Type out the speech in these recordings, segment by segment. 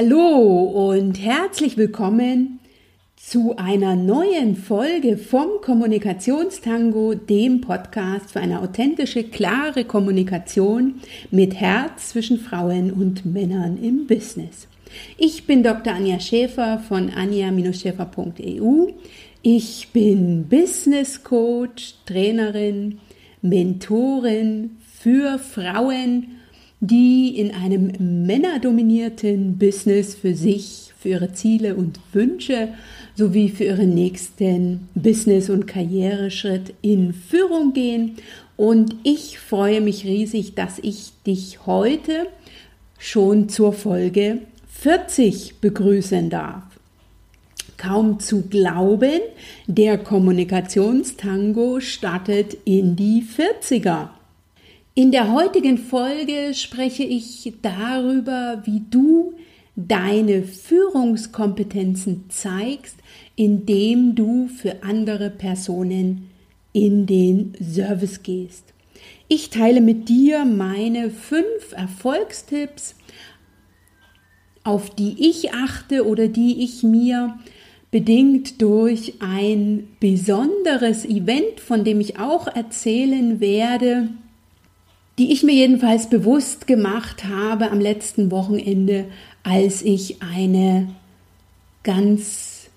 Hallo und herzlich willkommen zu einer neuen Folge vom Kommunikationstango, dem Podcast für eine authentische, klare Kommunikation mit Herz zwischen Frauen und Männern im Business. Ich bin Dr. Anja Schäfer von anja-schäfer.eu. Ich bin Business Coach, Trainerin, Mentorin für Frauen die in einem männerdominierten Business für sich, für ihre Ziele und Wünsche sowie für ihren nächsten Business- und Karriereschritt in Führung gehen. Und ich freue mich riesig, dass ich dich heute schon zur Folge 40 begrüßen darf. Kaum zu glauben, der Kommunikationstango startet in die 40er. In der heutigen Folge spreche ich darüber, wie du deine Führungskompetenzen zeigst, indem du für andere Personen in den Service gehst. Ich teile mit dir meine fünf Erfolgstipps, auf die ich achte oder die ich mir bedingt durch ein besonderes Event, von dem ich auch erzählen werde, die ich mir jedenfalls bewusst gemacht habe am letzten Wochenende, als ich eine ganz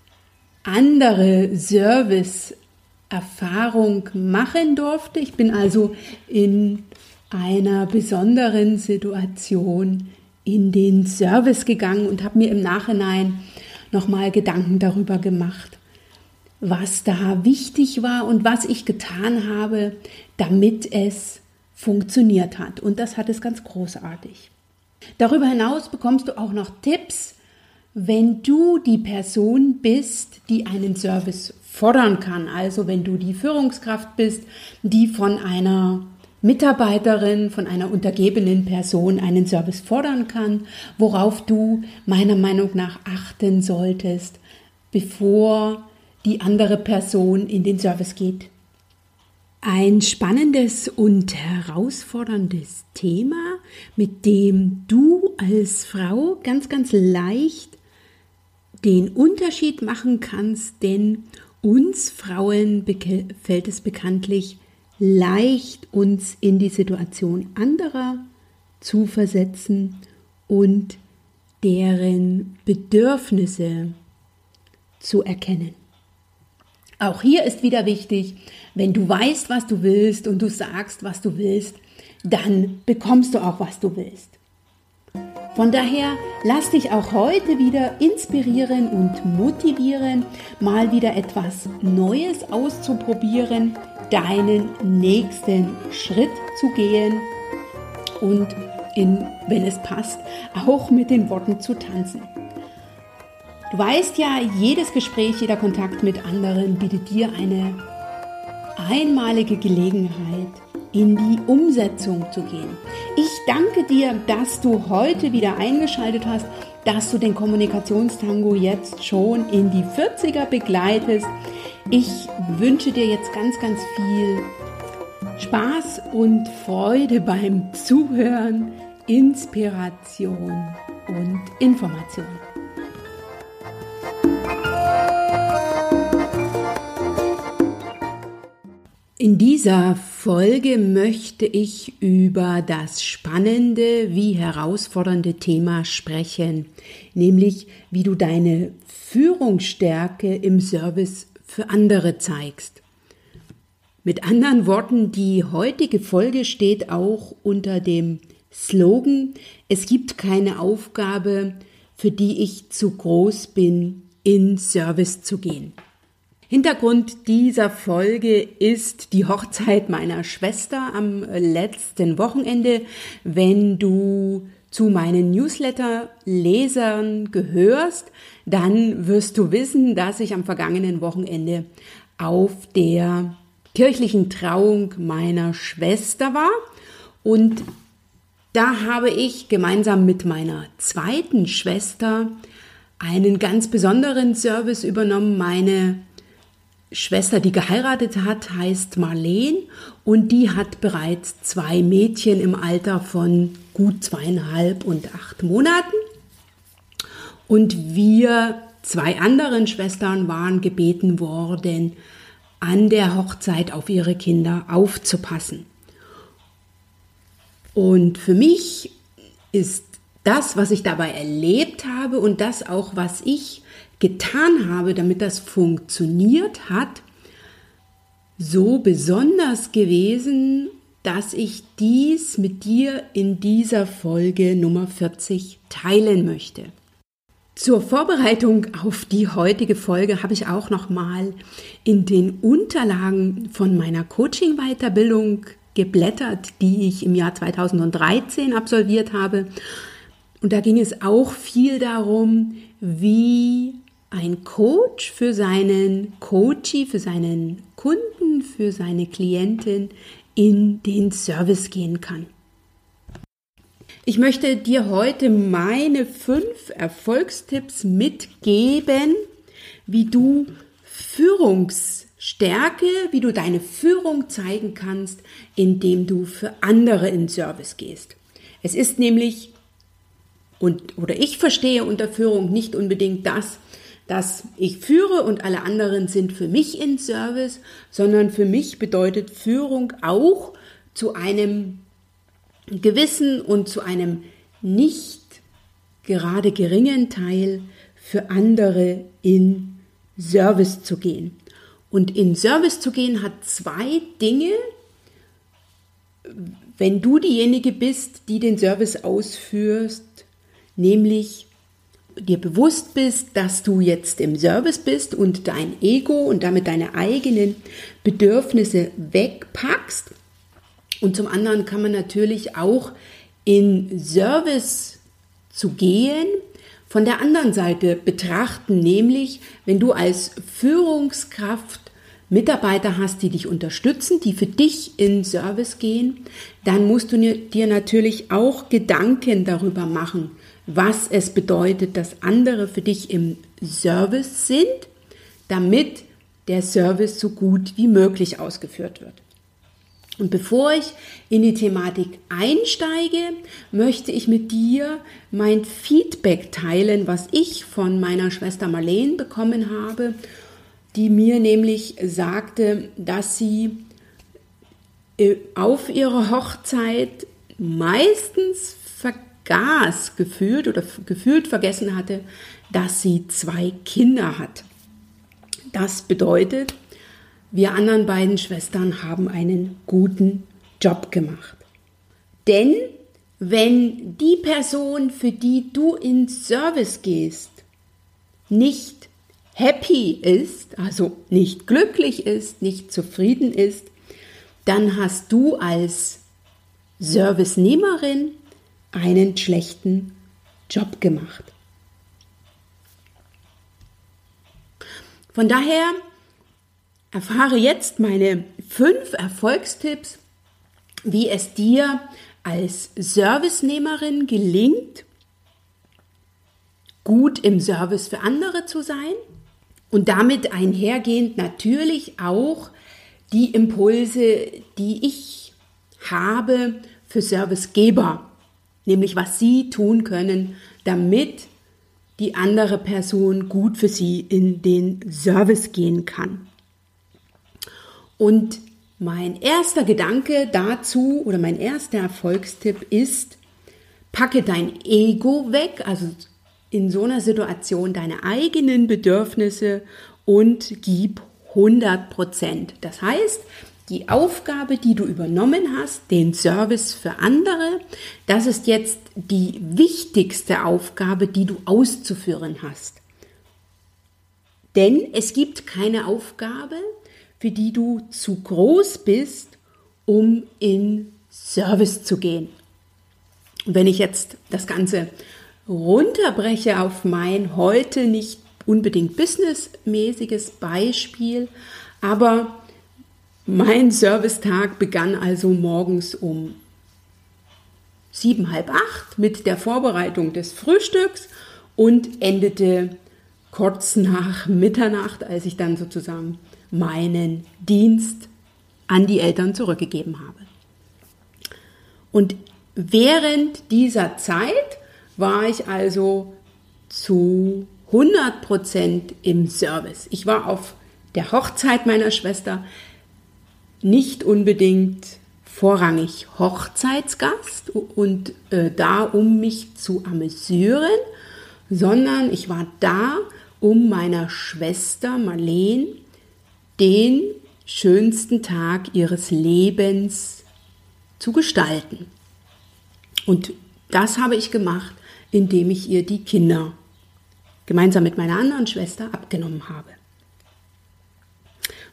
andere Service-Erfahrung machen durfte. Ich bin also in einer besonderen Situation in den Service gegangen und habe mir im Nachhinein nochmal Gedanken darüber gemacht, was da wichtig war und was ich getan habe, damit es funktioniert hat. Und das hat es ganz großartig. Darüber hinaus bekommst du auch noch Tipps, wenn du die Person bist, die einen Service fordern kann. Also wenn du die Führungskraft bist, die von einer Mitarbeiterin, von einer untergebenen Person einen Service fordern kann, worauf du meiner Meinung nach achten solltest, bevor die andere Person in den Service geht. Ein spannendes und herausforderndes Thema, mit dem du als Frau ganz, ganz leicht den Unterschied machen kannst, denn uns Frauen fällt es bekanntlich leicht, uns in die Situation anderer zu versetzen und deren Bedürfnisse zu erkennen. Auch hier ist wieder wichtig, wenn du weißt, was du willst und du sagst, was du willst, dann bekommst du auch, was du willst. Von daher lass dich auch heute wieder inspirieren und motivieren, mal wieder etwas Neues auszuprobieren, deinen nächsten Schritt zu gehen und in, wenn es passt, auch mit den Worten zu tanzen. Du weißt ja, jedes Gespräch, jeder Kontakt mit anderen bietet dir eine einmalige Gelegenheit, in die Umsetzung zu gehen. Ich danke dir, dass du heute wieder eingeschaltet hast, dass du den Kommunikationstango jetzt schon in die 40er begleitest. Ich wünsche dir jetzt ganz, ganz viel Spaß und Freude beim Zuhören, Inspiration und Information. In dieser Folge möchte ich über das spannende wie herausfordernde Thema sprechen, nämlich wie du deine Führungsstärke im Service für andere zeigst. Mit anderen Worten, die heutige Folge steht auch unter dem Slogan, es gibt keine Aufgabe, für die ich zu groß bin, in Service zu gehen. Hintergrund dieser Folge ist die Hochzeit meiner Schwester am letzten Wochenende. Wenn du zu meinen Newsletter-Lesern gehörst, dann wirst du wissen, dass ich am vergangenen Wochenende auf der kirchlichen Trauung meiner Schwester war und da habe ich gemeinsam mit meiner zweiten Schwester einen ganz besonderen Service übernommen. Meine Schwester, die geheiratet hat, heißt Marleen und die hat bereits zwei Mädchen im Alter von gut zweieinhalb und acht Monaten. Und wir zwei anderen Schwestern waren gebeten worden, an der Hochzeit auf ihre Kinder aufzupassen. Und für mich ist das, was ich dabei erlebt habe und das auch, was ich getan habe, damit das funktioniert hat, so besonders gewesen, dass ich dies mit dir in dieser Folge Nummer 40 teilen möchte. Zur Vorbereitung auf die heutige Folge habe ich auch noch mal in den Unterlagen von meiner Coaching Weiterbildung geblättert, die ich im Jahr 2013 absolviert habe. Und da ging es auch viel darum, wie ein Coach für seinen Coachee, für seinen Kunden, für seine Klientin in den Service gehen kann. Ich möchte dir heute meine fünf Erfolgstipps mitgeben, wie du Führungsstärke, wie du deine Führung zeigen kannst, indem du für andere in Service gehst. Es ist nämlich, und, oder ich verstehe unter Führung nicht unbedingt das, dass ich führe und alle anderen sind für mich in Service, sondern für mich bedeutet Führung auch zu einem gewissen und zu einem nicht gerade geringen Teil für andere in Service zu gehen. Und in Service zu gehen hat zwei Dinge. Wenn du diejenige bist, die den Service ausführst, nämlich dir bewusst bist, dass du jetzt im Service bist und dein Ego und damit deine eigenen Bedürfnisse wegpackst. Und zum anderen kann man natürlich auch in Service zu gehen, von der anderen Seite betrachten, nämlich wenn du als Führungskraft Mitarbeiter hast, die dich unterstützen, die für dich in Service gehen, dann musst du dir natürlich auch Gedanken darüber machen, was es bedeutet, dass andere für dich im Service sind, damit der Service so gut wie möglich ausgeführt wird. Und bevor ich in die Thematik einsteige, möchte ich mit dir mein Feedback teilen, was ich von meiner Schwester Marlene bekommen habe, die mir nämlich sagte, dass sie äh, auf ihrer Hochzeit meistens vergaß gefühlt oder gefühlt vergessen hatte, dass sie zwei Kinder hat. Das bedeutet, wir anderen beiden Schwestern haben einen guten Job gemacht. Denn wenn die Person, für die du in Service gehst, nicht happy ist, also nicht glücklich ist, nicht zufrieden ist, dann hast du als Servicenehmerin einen schlechten Job gemacht. Von daher Erfahre jetzt meine fünf Erfolgstipps, wie es dir als Servicenehmerin gelingt, gut im Service für andere zu sein und damit einhergehend natürlich auch die Impulse, die ich habe für Servicegeber, nämlich was sie tun können, damit die andere Person gut für sie in den Service gehen kann. Und mein erster Gedanke dazu oder mein erster Erfolgstipp ist, packe dein Ego weg, also in so einer Situation deine eigenen Bedürfnisse und gib 100 Prozent. Das heißt, die Aufgabe, die du übernommen hast, den Service für andere, das ist jetzt die wichtigste Aufgabe, die du auszuführen hast. Denn es gibt keine Aufgabe, für die du zu groß bist, um in Service zu gehen. Und wenn ich jetzt das Ganze runterbreche auf mein heute nicht unbedingt businessmäßiges Beispiel, aber mein Servicetag begann also morgens um sieben, halb acht mit der Vorbereitung des Frühstücks und endete kurz nach Mitternacht, als ich dann sozusagen meinen Dienst an die Eltern zurückgegeben habe. Und während dieser Zeit war ich also zu 100 Prozent im Service. Ich war auf der Hochzeit meiner Schwester nicht unbedingt vorrangig Hochzeitsgast und äh, da, um mich zu amüsieren, sondern ich war da, um meiner Schwester Marleen den schönsten Tag ihres Lebens zu gestalten. Und das habe ich gemacht, indem ich ihr die Kinder gemeinsam mit meiner anderen Schwester abgenommen habe.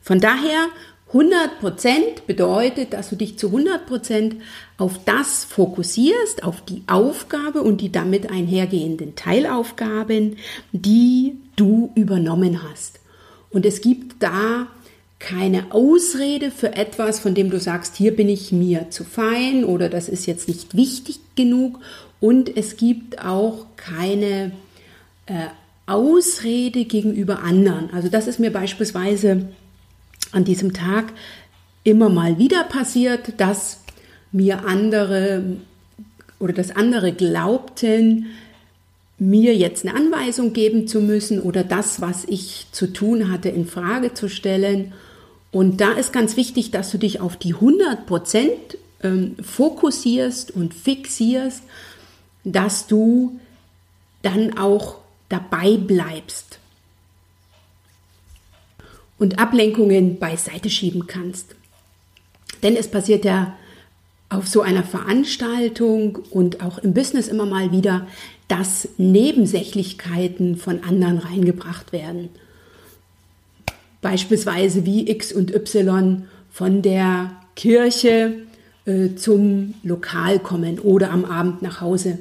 Von daher 100% bedeutet, dass du dich zu 100% auf das fokussierst, auf die Aufgabe und die damit einhergehenden Teilaufgaben, die du übernommen hast. Und es gibt da keine Ausrede für etwas, von dem du sagst, hier bin ich mir zu fein oder das ist jetzt nicht wichtig genug. Und es gibt auch keine äh, Ausrede gegenüber anderen. Also das ist mir beispielsweise an diesem Tag immer mal wieder passiert, dass mir andere oder dass andere glaubten, mir jetzt eine Anweisung geben zu müssen oder das, was ich zu tun hatte, in Frage zu stellen. Und da ist ganz wichtig, dass du dich auf die 100 Prozent ähm, fokussierst und fixierst, dass du dann auch dabei bleibst und Ablenkungen beiseite schieben kannst. Denn es passiert ja auf so einer Veranstaltung und auch im Business immer mal wieder, dass Nebensächlichkeiten von anderen reingebracht werden. Beispielsweise wie X und Y von der Kirche äh, zum Lokal kommen oder am Abend nach Hause.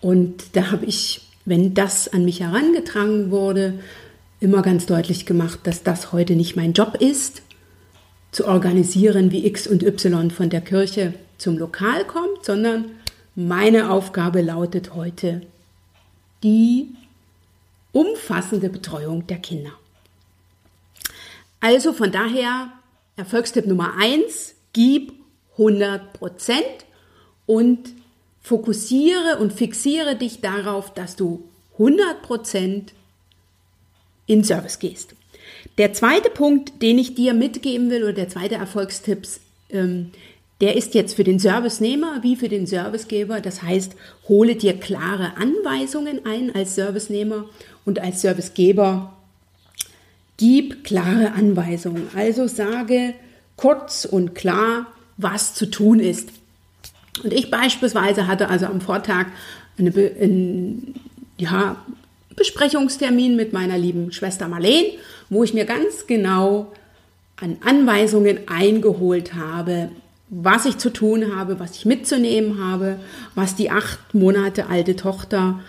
Und da habe ich, wenn das an mich herangetragen wurde, immer ganz deutlich gemacht, dass das heute nicht mein Job ist, zu organisieren, wie X und Y von der Kirche zum Lokal kommt, sondern meine Aufgabe lautet heute die umfassende Betreuung der Kinder. Also von daher Erfolgstipp Nummer eins: gib 100 Prozent und fokussiere und fixiere dich darauf, dass du 100 Prozent in Service gehst. Der zweite Punkt, den ich dir mitgeben will, oder der zweite Erfolgstipp, ähm, der ist jetzt für den Servicenehmer wie für den Servicegeber. Das heißt, hole dir klare Anweisungen ein als Servicenehmer und als Servicegeber gib klare Anweisungen. Also sage kurz und klar, was zu tun ist. Und ich beispielsweise hatte also am Vortag eine, ein, ja, Besprechungstermin mit meiner lieben Schwester Marleen, wo ich mir ganz genau an Anweisungen eingeholt habe, was ich zu tun habe, was ich mitzunehmen habe, was die acht Monate alte Tochter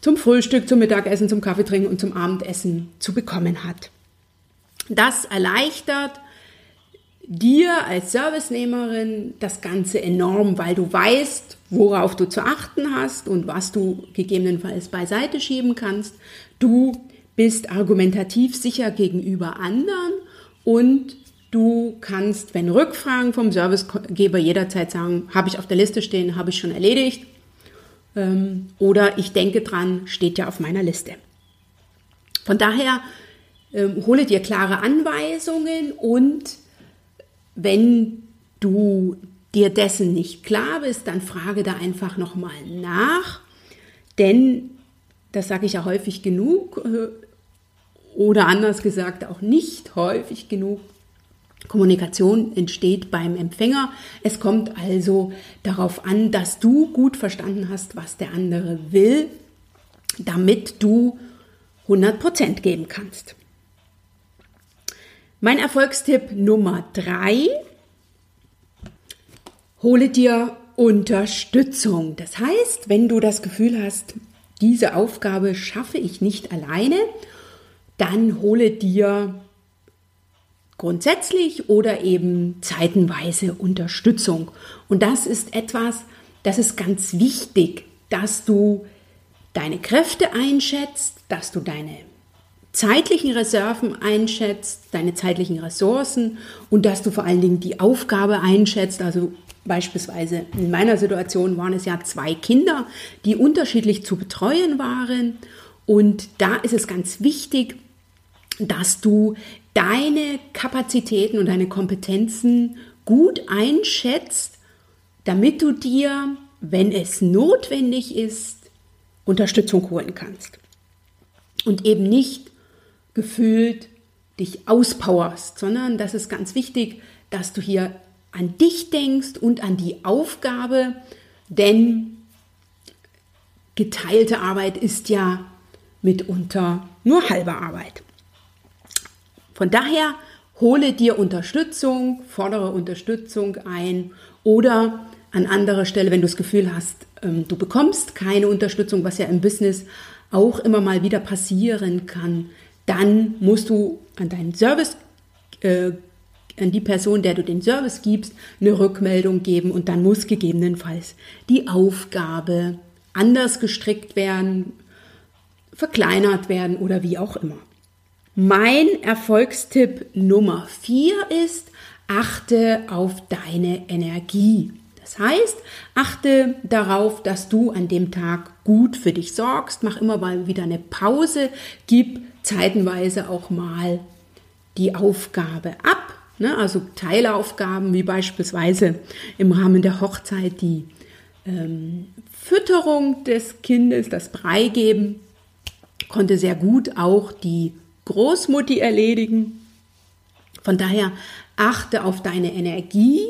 zum Frühstück, zum Mittagessen, zum Kaffeetrinken und zum Abendessen zu bekommen hat. Das erleichtert dir als Servicenehmerin das Ganze enorm, weil du weißt, worauf du zu achten hast und was du gegebenenfalls beiseite schieben kannst. Du bist argumentativ sicher gegenüber anderen und du kannst, wenn Rückfragen vom Servicegeber jederzeit sagen, habe ich auf der Liste stehen, habe ich schon erledigt ähm, oder ich denke dran, steht ja auf meiner Liste. Von daher ähm, hole dir klare Anweisungen und wenn du dir dessen nicht klar bist, dann frage da einfach nochmal nach, denn das sage ich ja häufig genug äh, oder anders gesagt auch nicht häufig genug. Kommunikation entsteht beim Empfänger. Es kommt also darauf an, dass du gut verstanden hast, was der andere will, damit du 100% geben kannst. Mein Erfolgstipp Nummer drei, hole dir Unterstützung. Das heißt, wenn du das Gefühl hast, diese Aufgabe schaffe ich nicht alleine, dann hole dir grundsätzlich oder eben zeitenweise Unterstützung. Und das ist etwas, das ist ganz wichtig, dass du deine Kräfte einschätzt, dass du deine zeitlichen Reserven einschätzt, deine zeitlichen Ressourcen und dass du vor allen Dingen die Aufgabe einschätzt. Also beispielsweise in meiner Situation waren es ja zwei Kinder, die unterschiedlich zu betreuen waren Und da ist es ganz wichtig, dass du deine Kapazitäten und deine Kompetenzen gut einschätzt, damit du dir, wenn es notwendig ist, Unterstützung holen kannst. Und eben nicht gefühlt dich auspowerst, sondern das ist ganz wichtig, dass du hier an dich denkst und an die Aufgabe, denn geteilte Arbeit ist ja mitunter nur halbe Arbeit. Von daher hole dir Unterstützung, fordere Unterstützung ein oder an anderer Stelle, wenn du das Gefühl hast, ähm, du bekommst keine Unterstützung, was ja im Business auch immer mal wieder passieren kann, dann musst du an deinen Service, äh, an die Person, der du den Service gibst, eine Rückmeldung geben und dann muss gegebenenfalls die Aufgabe anders gestrickt werden, verkleinert werden oder wie auch immer. Mein Erfolgstipp Nummer vier ist, achte auf deine Energie. Das heißt, achte darauf, dass du an dem Tag gut für dich sorgst. Mach immer mal wieder eine Pause. Gib zeitenweise auch mal die Aufgabe ab. Ne? Also Teilaufgaben wie beispielsweise im Rahmen der Hochzeit die ähm, Fütterung des Kindes, das Brei geben, konnte sehr gut auch die Großmutti erledigen. Von daher achte auf deine Energie.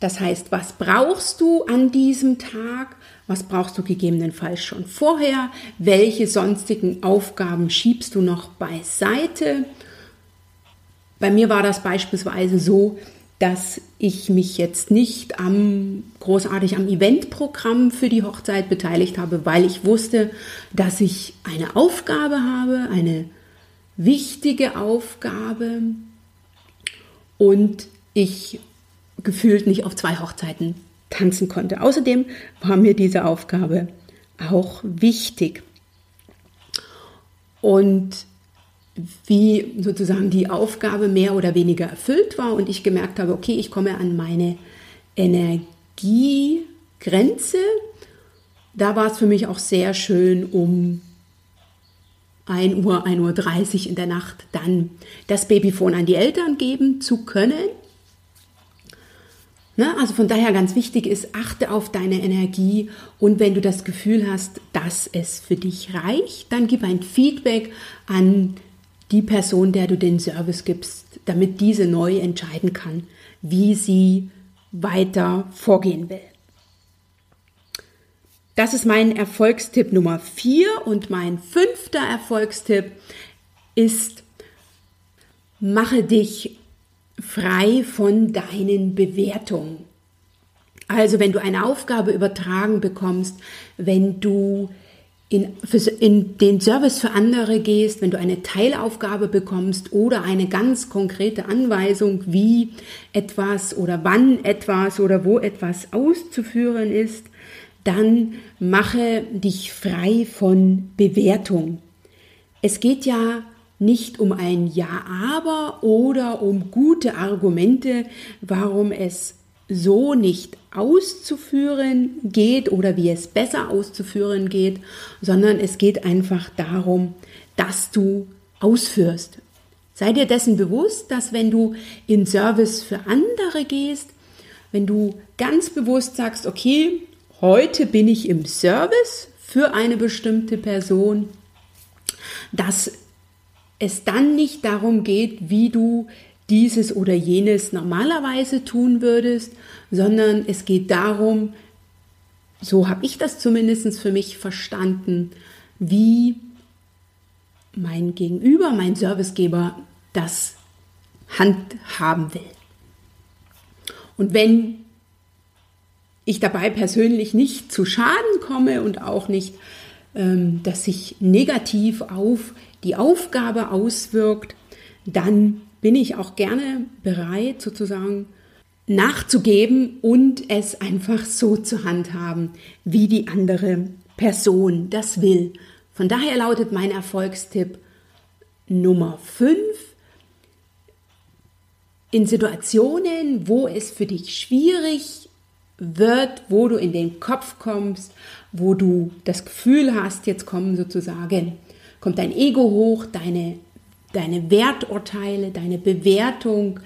Das heißt, was brauchst du an diesem Tag? Was brauchst du gegebenenfalls schon vorher? Welche sonstigen Aufgaben schiebst du noch beiseite? Bei mir war das beispielsweise so, dass ich mich jetzt nicht am großartig am Eventprogramm für die Hochzeit beteiligt habe, weil ich wusste, dass ich eine Aufgabe habe, eine wichtige Aufgabe und ich gefühlt nicht auf zwei Hochzeiten tanzen konnte. Außerdem war mir diese Aufgabe auch wichtig. Und wie sozusagen die Aufgabe mehr oder weniger erfüllt war und ich gemerkt habe, okay, ich komme an meine Energiegrenze. Da war es für mich auch sehr schön, um 1 Uhr, 1 Uhr 30 in der Nacht dann das Babyphone an die Eltern geben zu können. Ne? Also von daher ganz wichtig ist, achte auf deine Energie und wenn du das Gefühl hast, dass es für dich reicht, dann gib ein Feedback an die Person, der du den Service gibst, damit diese neu entscheiden kann, wie sie weiter vorgehen will. Das ist mein Erfolgstipp Nummer 4 und mein fünfter Erfolgstipp ist, mache dich frei von deinen Bewertungen. Also wenn du eine Aufgabe übertragen bekommst, wenn du in, in den Service für andere gehst, wenn du eine Teilaufgabe bekommst oder eine ganz konkrete Anweisung, wie etwas oder wann etwas oder wo etwas auszuführen ist, dann mache dich frei von Bewertung. Es geht ja nicht um ein Ja, aber oder um gute Argumente, warum es so nicht auszuführen geht oder wie es besser auszuführen geht, sondern es geht einfach darum, dass du ausführst. Sei dir dessen bewusst, dass wenn du in Service für andere gehst, wenn du ganz bewusst sagst, okay, heute bin ich im Service für eine bestimmte Person, dass es dann nicht darum geht, wie du dieses oder jenes normalerweise tun würdest, sondern es geht darum, so habe ich das zumindest für mich verstanden, wie mein Gegenüber, mein Servicegeber das handhaben will. Und wenn ich dabei persönlich nicht zu Schaden komme und auch nicht, ähm, dass sich negativ auf die Aufgabe auswirkt, dann bin ich auch gerne bereit, sozusagen nachzugeben und es einfach so zu handhaben, wie die andere Person das will. Von daher lautet mein Erfolgstipp Nummer 5. In Situationen, wo es für dich schwierig wird, wo du in den Kopf kommst, wo du das Gefühl hast, jetzt kommen sozusagen, kommt dein Ego hoch, deine, deine Werturteile, deine Bewertung,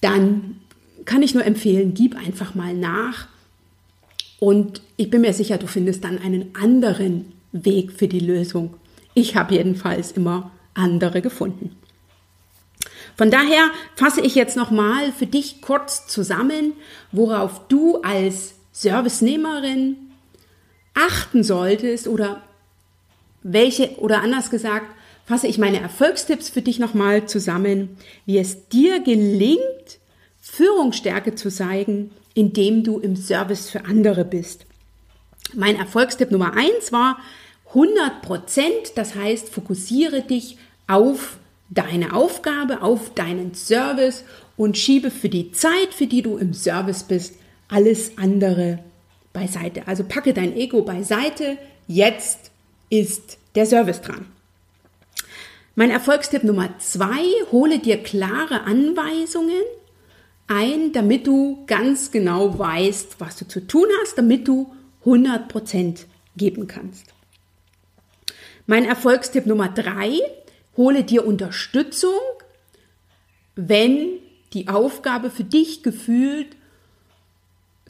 dann kann ich nur empfehlen, gib einfach mal nach. Und ich bin mir sicher, du findest dann einen anderen Weg für die Lösung. Ich habe jedenfalls immer andere gefunden. Von daher fasse ich jetzt nochmal für dich kurz zusammen, worauf du als Servicenehmerin achten solltest oder welche, oder anders gesagt, fasse ich meine Erfolgstipps für dich nochmal zusammen, wie es dir gelingt, Führungsstärke zu zeigen, indem du im Service für andere bist. Mein Erfolgstipp Nummer eins war 100 Prozent, das heißt, fokussiere dich auf deine Aufgabe, auf deinen Service und schiebe für die Zeit, für die du im Service bist, alles andere beiseite. Also packe dein Ego beiseite. Jetzt ist der Service dran. Mein Erfolgstipp Nummer zwei, hole dir klare Anweisungen ein, damit du ganz genau weißt, was du zu tun hast, damit du 100% geben kannst. Mein Erfolgstipp Nummer drei, hole dir Unterstützung, wenn die Aufgabe für dich gefühlt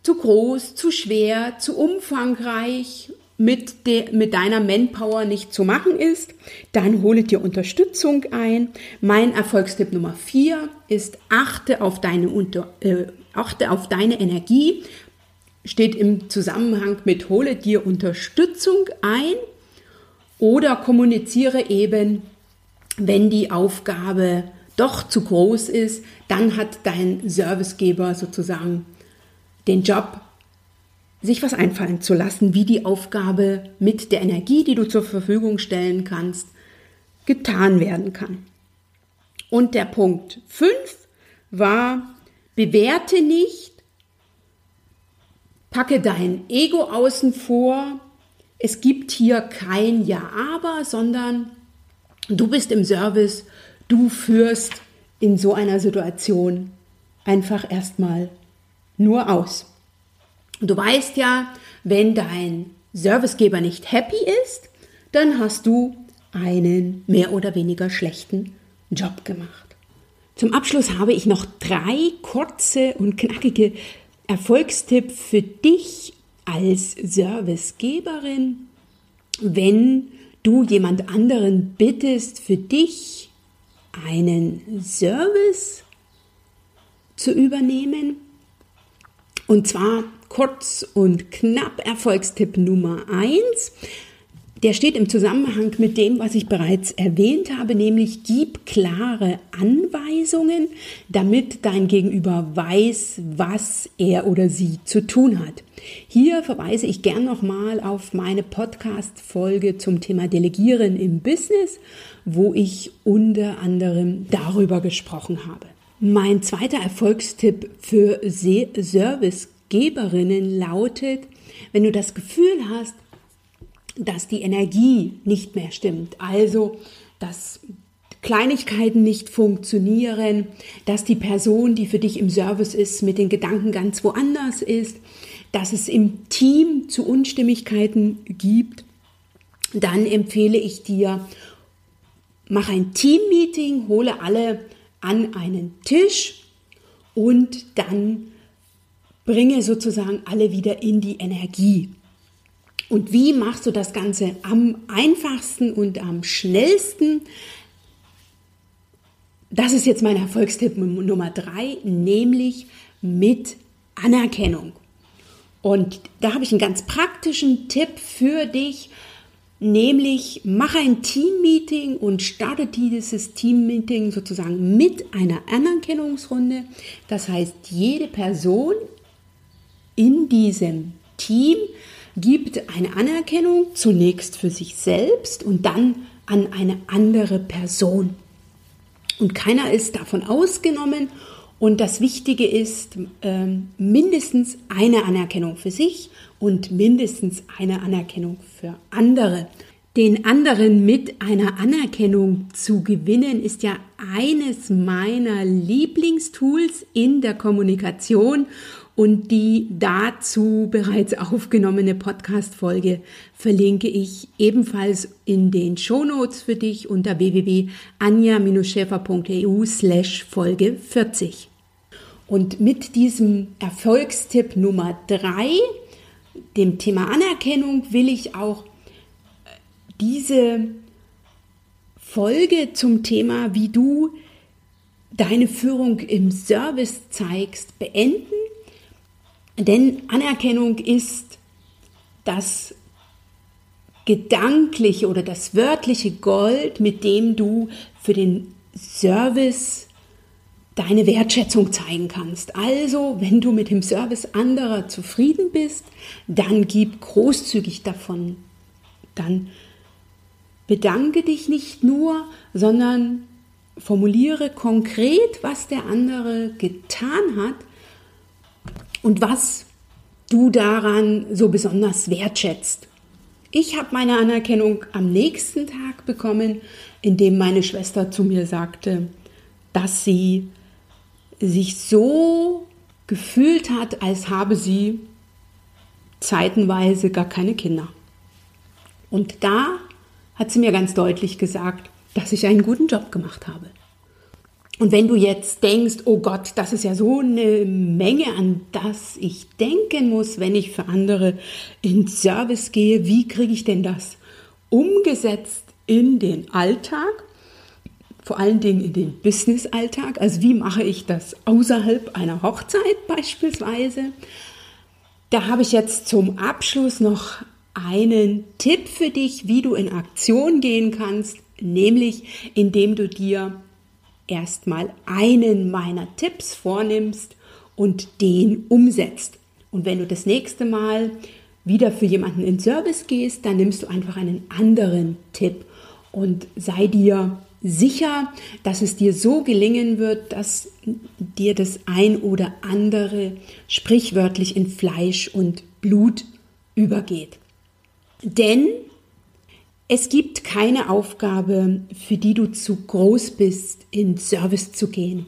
zu groß, zu schwer, zu umfangreich mit, de, mit deiner Manpower nicht zu machen ist, dann hole dir Unterstützung ein. Mein Erfolgstipp Nummer vier ist, achte auf deine, unter, äh, achte auf deine Energie. Steht im Zusammenhang mit hole dir Unterstützung ein oder kommuniziere eben, wenn die Aufgabe doch zu groß ist, dann hat dein Servicegeber sozusagen den Job sich was einfallen zu lassen, wie die Aufgabe mit der Energie, die du zur Verfügung stellen kannst, getan werden kann. Und der Punkt 5 war, bewerte nicht, packe dein Ego außen vor, es gibt hier kein Ja-Aber, sondern du bist im Service, du führst in so einer Situation einfach erstmal nur aus. Du weißt ja, wenn dein Servicegeber nicht happy ist, dann hast du einen mehr oder weniger schlechten Job gemacht. Zum Abschluss habe ich noch drei kurze und knackige Erfolgstipps für dich als Servicegeberin, wenn du jemand anderen bittest, für dich einen Service zu übernehmen. Und zwar kurz und knapp Erfolgstipp Nummer eins. Der steht im Zusammenhang mit dem, was ich bereits erwähnt habe, nämlich gib klare Anweisungen, damit dein Gegenüber weiß, was er oder sie zu tun hat. Hier verweise ich gern nochmal auf meine Podcast-Folge zum Thema Delegieren im Business, wo ich unter anderem darüber gesprochen habe. Mein zweiter Erfolgstipp für Service Geberinnen lautet, wenn du das Gefühl hast, dass die Energie nicht mehr stimmt, also dass Kleinigkeiten nicht funktionieren, dass die Person, die für dich im Service ist, mit den Gedanken ganz woanders ist, dass es im Team zu Unstimmigkeiten gibt, dann empfehle ich dir, mach ein Team-Meeting, hole alle an einen Tisch und dann bringe sozusagen alle wieder in die Energie. Und wie machst du das Ganze am einfachsten und am schnellsten? Das ist jetzt mein Erfolgstipp Nummer drei, nämlich mit Anerkennung. Und da habe ich einen ganz praktischen Tipp für dich, nämlich mache ein Teammeeting und starte dieses Teammeeting sozusagen mit einer Anerkennungsrunde. Das heißt, jede Person in diesem Team gibt eine Anerkennung zunächst für sich selbst und dann an eine andere Person. Und keiner ist davon ausgenommen. Und das Wichtige ist äh, mindestens eine Anerkennung für sich und mindestens eine Anerkennung für andere. Den anderen mit einer Anerkennung zu gewinnen, ist ja eines meiner Lieblingstools in der Kommunikation und die dazu bereits aufgenommene Podcast-Folge verlinke ich ebenfalls in den Shownotes für dich unter www.anja-schäfer.eu slash Folge 40. Und mit diesem Erfolgstipp Nummer 3, dem Thema Anerkennung, will ich auch diese Folge zum Thema, wie du deine Führung im Service zeigst, beenden. Denn Anerkennung ist das gedankliche oder das wörtliche Gold, mit dem du für den Service deine Wertschätzung zeigen kannst. Also, wenn du mit dem Service anderer zufrieden bist, dann gib großzügig davon. Dann bedanke dich nicht nur, sondern formuliere konkret, was der andere getan hat und was du daran so besonders wertschätzt. Ich habe meine Anerkennung am nächsten Tag bekommen, indem meine Schwester zu mir sagte, dass sie sich so gefühlt hat, als habe sie zeitenweise gar keine Kinder. Und da hat sie mir ganz deutlich gesagt, dass ich einen guten Job gemacht habe. Und wenn du jetzt denkst, oh Gott, das ist ja so eine Menge, an das ich denken muss, wenn ich für andere in Service gehe, wie kriege ich denn das umgesetzt in den Alltag? Vor allen Dingen in den Business-Alltag. Also wie mache ich das außerhalb einer Hochzeit beispielsweise? Da habe ich jetzt zum Abschluss noch einen Tipp für dich, wie du in Aktion gehen kannst, nämlich indem du dir erstmal einen meiner Tipps vornimmst und den umsetzt. Und wenn du das nächste Mal wieder für jemanden in Service gehst, dann nimmst du einfach einen anderen Tipp und sei dir sicher, dass es dir so gelingen wird, dass dir das ein oder andere sprichwörtlich in Fleisch und Blut übergeht. Denn es gibt keine Aufgabe, für die du zu groß bist, in Service zu gehen.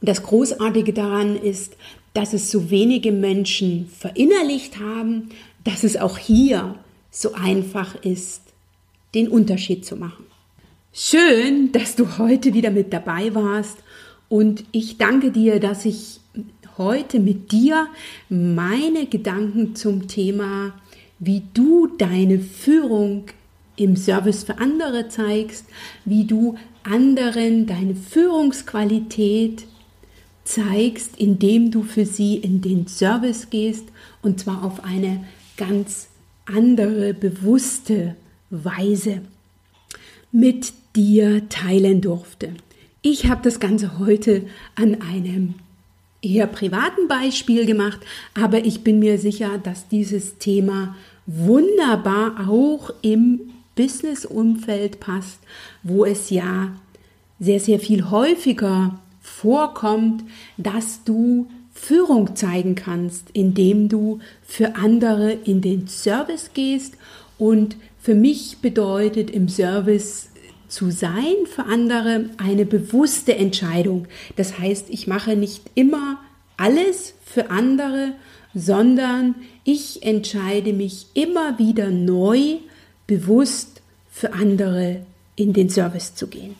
Und das Großartige daran ist, dass es so wenige Menschen verinnerlicht haben, dass es auch hier so einfach ist, den Unterschied zu machen. Schön, dass du heute wieder mit dabei warst. Und ich danke dir, dass ich heute mit dir meine Gedanken zum Thema wie du deine Führung im Service für andere zeigst, wie du anderen deine Führungsqualität zeigst, indem du für sie in den Service gehst und zwar auf eine ganz andere, bewusste Weise. Mit dir teilen durfte. Ich habe das Ganze heute an einem eher privaten Beispiel gemacht, aber ich bin mir sicher, dass dieses Thema wunderbar auch im Business-Umfeld passt, wo es ja sehr, sehr viel häufiger vorkommt, dass du Führung zeigen kannst, indem du für andere in den Service gehst. Und für mich bedeutet im Service zu sein für andere eine bewusste Entscheidung. Das heißt, ich mache nicht immer alles für andere, sondern ich entscheide mich immer wieder neu, bewusst für andere in den Service zu gehen.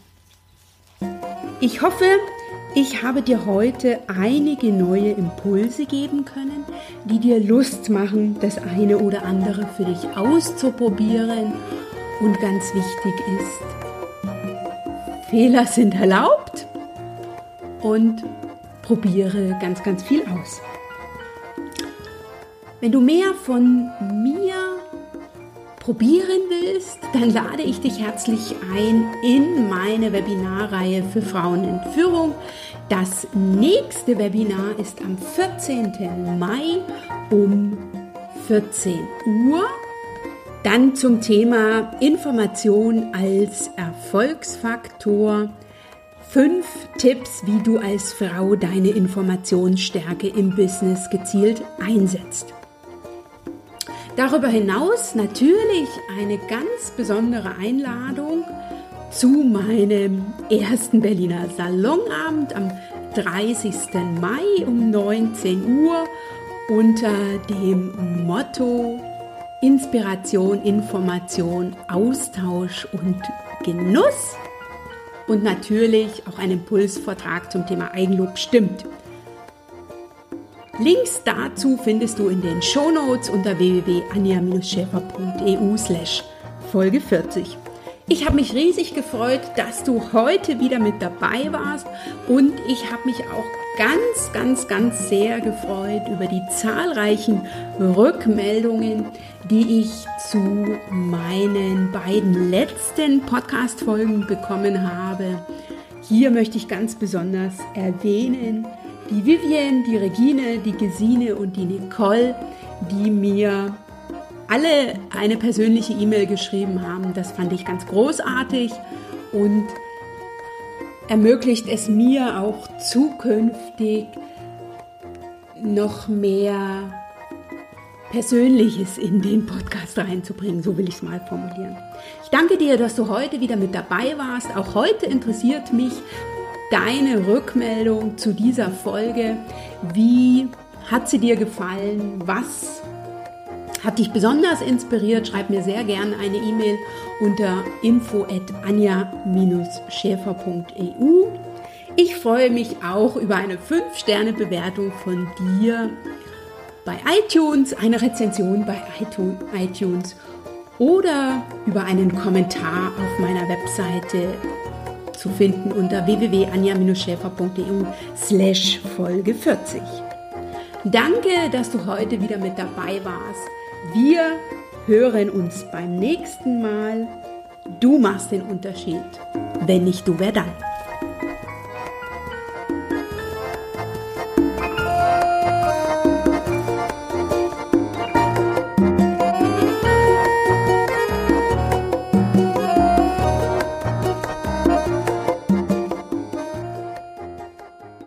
Ich hoffe, ich habe dir heute einige neue Impulse geben können, die dir Lust machen, das eine oder andere für dich auszuprobieren. Und ganz wichtig ist, Fehler sind erlaubt und probiere ganz, ganz viel aus. Wenn du mehr von mir probieren willst, dann lade ich dich herzlich ein in meine Webinarreihe für Frauen in Führung. Das nächste Webinar ist am 14. Mai um 14 Uhr. Dann zum Thema Information als Erfolgsfaktor. Fünf Tipps, wie du als Frau deine Informationsstärke im Business gezielt einsetzt. Darüber hinaus natürlich eine ganz besondere Einladung zu meinem ersten Berliner Salonabend am 30. Mai um 19 Uhr unter dem Motto Inspiration, Information, Austausch und Genuss und natürlich auch ein Impulsvortrag zum Thema Eigenlob stimmt. Links dazu findest du in den Shownotes unter www.anja-schäfer.eu Folge 40. Ich habe mich riesig gefreut, dass du heute wieder mit dabei warst und ich habe mich auch ganz, ganz, ganz sehr gefreut über die zahlreichen Rückmeldungen, die ich zu meinen beiden letzten Podcast-Folgen bekommen habe. Hier möchte ich ganz besonders erwähnen die Vivian, die Regine, die Gesine und die Nicole, die mir alle eine persönliche E-Mail geschrieben haben. Das fand ich ganz großartig und ermöglicht es mir auch zukünftig noch mehr Persönliches in den Podcast reinzubringen, so will ich es mal formulieren. Ich danke dir, dass du heute wieder mit dabei warst. Auch heute interessiert mich deine Rückmeldung zu dieser Folge. Wie hat sie dir gefallen? Was hat dich besonders inspiriert? Schreib mir sehr gerne eine E-Mail unter info@anja-schäfer.eu. Ich freue mich auch über eine 5-Sterne-Bewertung von dir bei iTunes, eine Rezension bei iTunes oder über einen Kommentar auf meiner Webseite zu finden unter www.anja-schäfer.eu slash Folge 40. Danke, dass du heute wieder mit dabei warst. Wir hören uns beim nächsten Mal. Du machst den Unterschied. Wenn nicht du, wer dann?